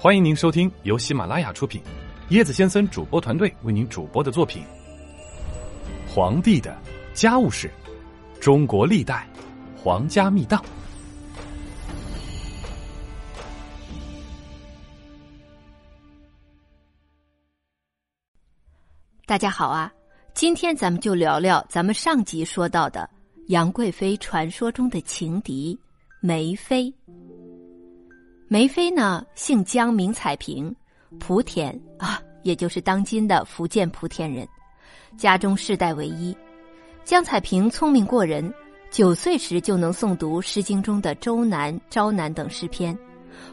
欢迎您收听由喜马拉雅出品，椰子先生主播团队为您主播的作品《皇帝的家务事：中国历代皇家秘档》。大家好啊，今天咱们就聊聊咱们上集说到的杨贵妃传说中的情敌梅妃。梅妃呢，姓江，名彩萍，莆田啊，也就是当今的福建莆田人，家中世代为医。江彩萍聪明过人，九岁时就能诵读《诗经》中的《周南》《昭南》等诗篇，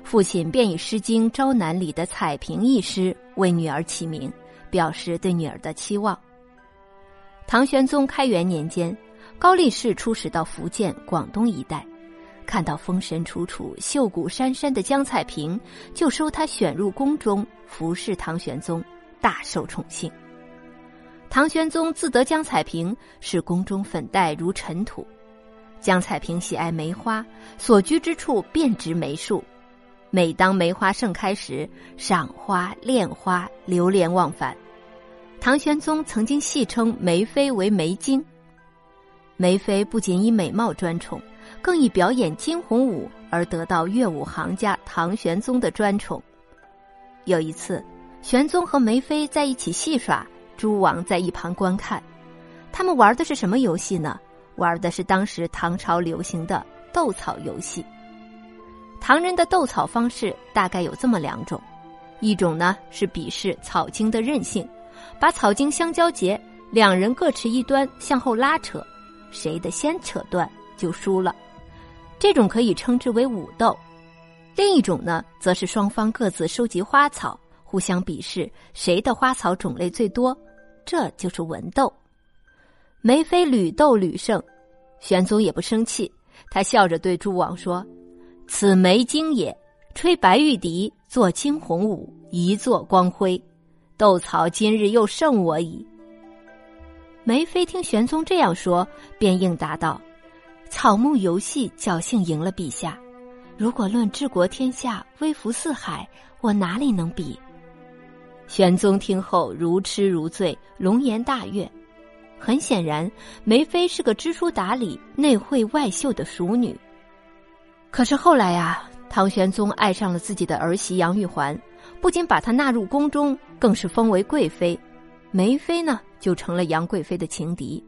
父亲便以《诗经·昭南》里的“彩萍”一诗为女儿起名，表示对女儿的期望。唐玄宗开元年间，高力士出使到福建、广东一带。看到风神楚楚、秀骨珊珊的江彩萍，就收她选入宫中服侍唐玄宗，大受宠幸。唐玄宗自得江彩萍，使宫中粉黛如尘土。江彩萍喜爱梅花，所居之处遍植梅树。每当梅花盛开时，赏花、恋花流连忘返。唐玄宗曾经戏称梅妃为梅精。梅妃不仅以美貌专宠。更以表演惊鸿舞而得到乐舞行家唐玄宗的专宠。有一次，玄宗和梅妃在一起戏耍，诸王在一旁观看。他们玩的是什么游戏呢？玩的是当时唐朝流行的斗草游戏。唐人的斗草方式大概有这么两种：一种呢是比试草茎的韧性，把草茎相交结，两人各持一端向后拉扯，谁的先扯断就输了。这种可以称之为武斗，另一种呢，则是双方各自收集花草，互相比试谁的花草种类最多，这就是文斗。梅妃屡斗屡胜，玄宗也不生气，他笑着对诸王说：“此梅精也，吹白玉笛，作惊鸿舞，一作光辉。斗草今日又胜我矣。”梅妃听玄宗这样说，便应答道。草木游戏侥幸赢了陛下，如果论治国天下、威服四海，我哪里能比？玄宗听后如痴如醉，龙颜大悦。很显然，梅妃是个知书达理、内慧外秀的淑女。可是后来呀，唐玄宗爱上了自己的儿媳杨玉环，不仅把她纳入宫中，更是封为贵妃。梅妃呢，就成了杨贵妃的情敌。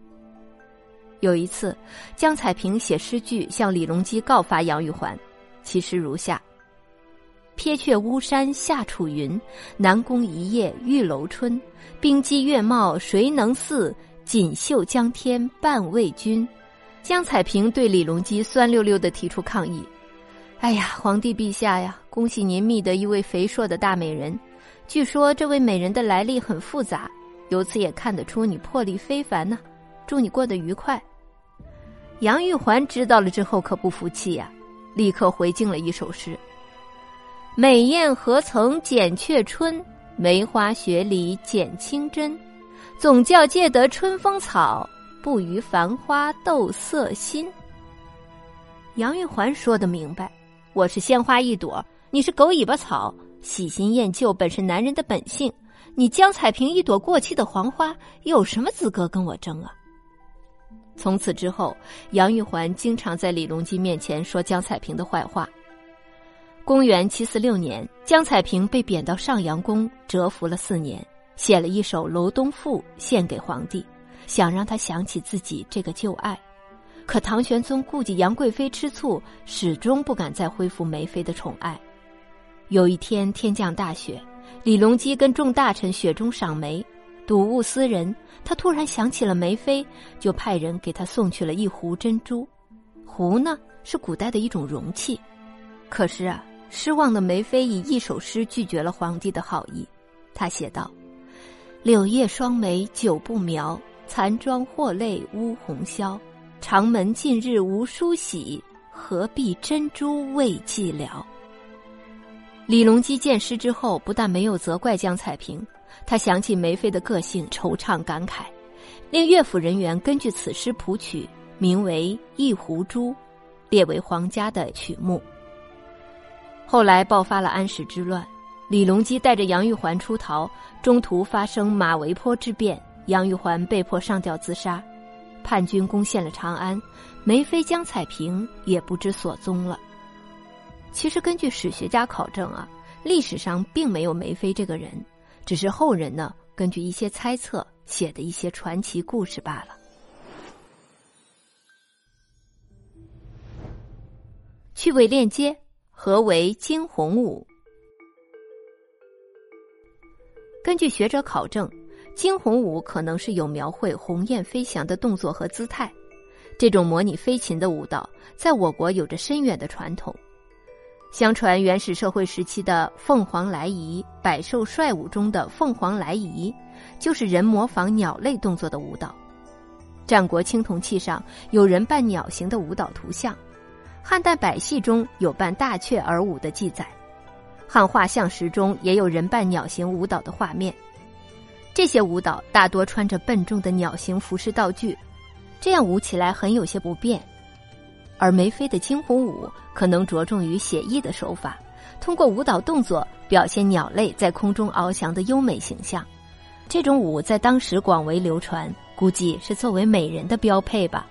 有一次，江彩萍写诗句向李隆基告发杨玉环，其诗如下：“撇却巫山下楚云，南宫一夜玉楼春。冰肌月貌谁能似？锦绣江天半为君。”江彩萍对李隆基酸溜溜的提出抗议：“哎呀，皇帝陛下呀，恭喜您觅得一位肥硕的大美人。据说这位美人的来历很复杂，由此也看得出你魄力非凡呢。祝你过得愉快。”杨玉环知道了之后可不服气呀，立刻回敬了一首诗：“美艳何曾剪却春，梅花雪里剪清真。总教借得春风草，不与繁花斗色新。”杨玉环说的明白：“我是鲜花一朵，你是狗尾巴草。喜新厌旧本是男人的本性，你江彩萍一朵过期的黄花，有什么资格跟我争啊？”从此之后，杨玉环经常在李隆基面前说江彩萍的坏话。公元七四六年，江彩萍被贬到上阳宫蛰伏了四年，写了一首《楼东赋》献给皇帝，想让他想起自己这个旧爱。可唐玄宗顾忌杨贵妃吃醋，始终不敢再恢复梅妃的宠爱。有一天天降大雪，李隆基跟众大臣雪中赏梅。睹物思人，他突然想起了梅妃，就派人给他送去了一壶珍珠。壶呢，是古代的一种容器。可是啊，失望的梅妃以一首诗拒绝了皇帝的好意。他写道：“柳叶双眉久不描，残妆或泪乌红绡。长门近日无梳洗，何必珍珠慰寂寥。”李隆基见诗之后，不但没有责怪江彩萍。他想起梅妃的个性，惆怅感慨，令乐府人员根据此诗谱曲，名为《一壶珠》，列为皇家的曲目。后来爆发了安史之乱，李隆基带着杨玉环出逃，中途发生马嵬坡之变，杨玉环被迫上吊自杀，叛军攻陷了长安，梅妃江彩萍也不知所踪了。其实，根据史学家考证啊，历史上并没有梅妃这个人，只是后人呢根据一些猜测写的一些传奇故事罢了。趣味链接：何为惊鸿舞？根据学者考证，惊鸿舞可能是有描绘鸿雁飞翔的动作和姿态。这种模拟飞禽的舞蹈，在我国有着深远的传统。相传原始社会时期的凤凰来仪、百兽率舞中的凤凰来仪，就是人模仿鸟类动作的舞蹈。战国青铜器上有人扮鸟形的舞蹈图像，汉代百戏中有扮大雀而舞的记载。汉画像石中也有人扮鸟形舞蹈的画面，这些舞蹈大多穿着笨重的鸟形服饰道具，这样舞起来很有些不便。而梅妃的惊鸿舞可能着重于写意的手法，通过舞蹈动作表现鸟类在空中翱翔的优美形象。这种舞在当时广为流传，估计是作为美人的标配吧。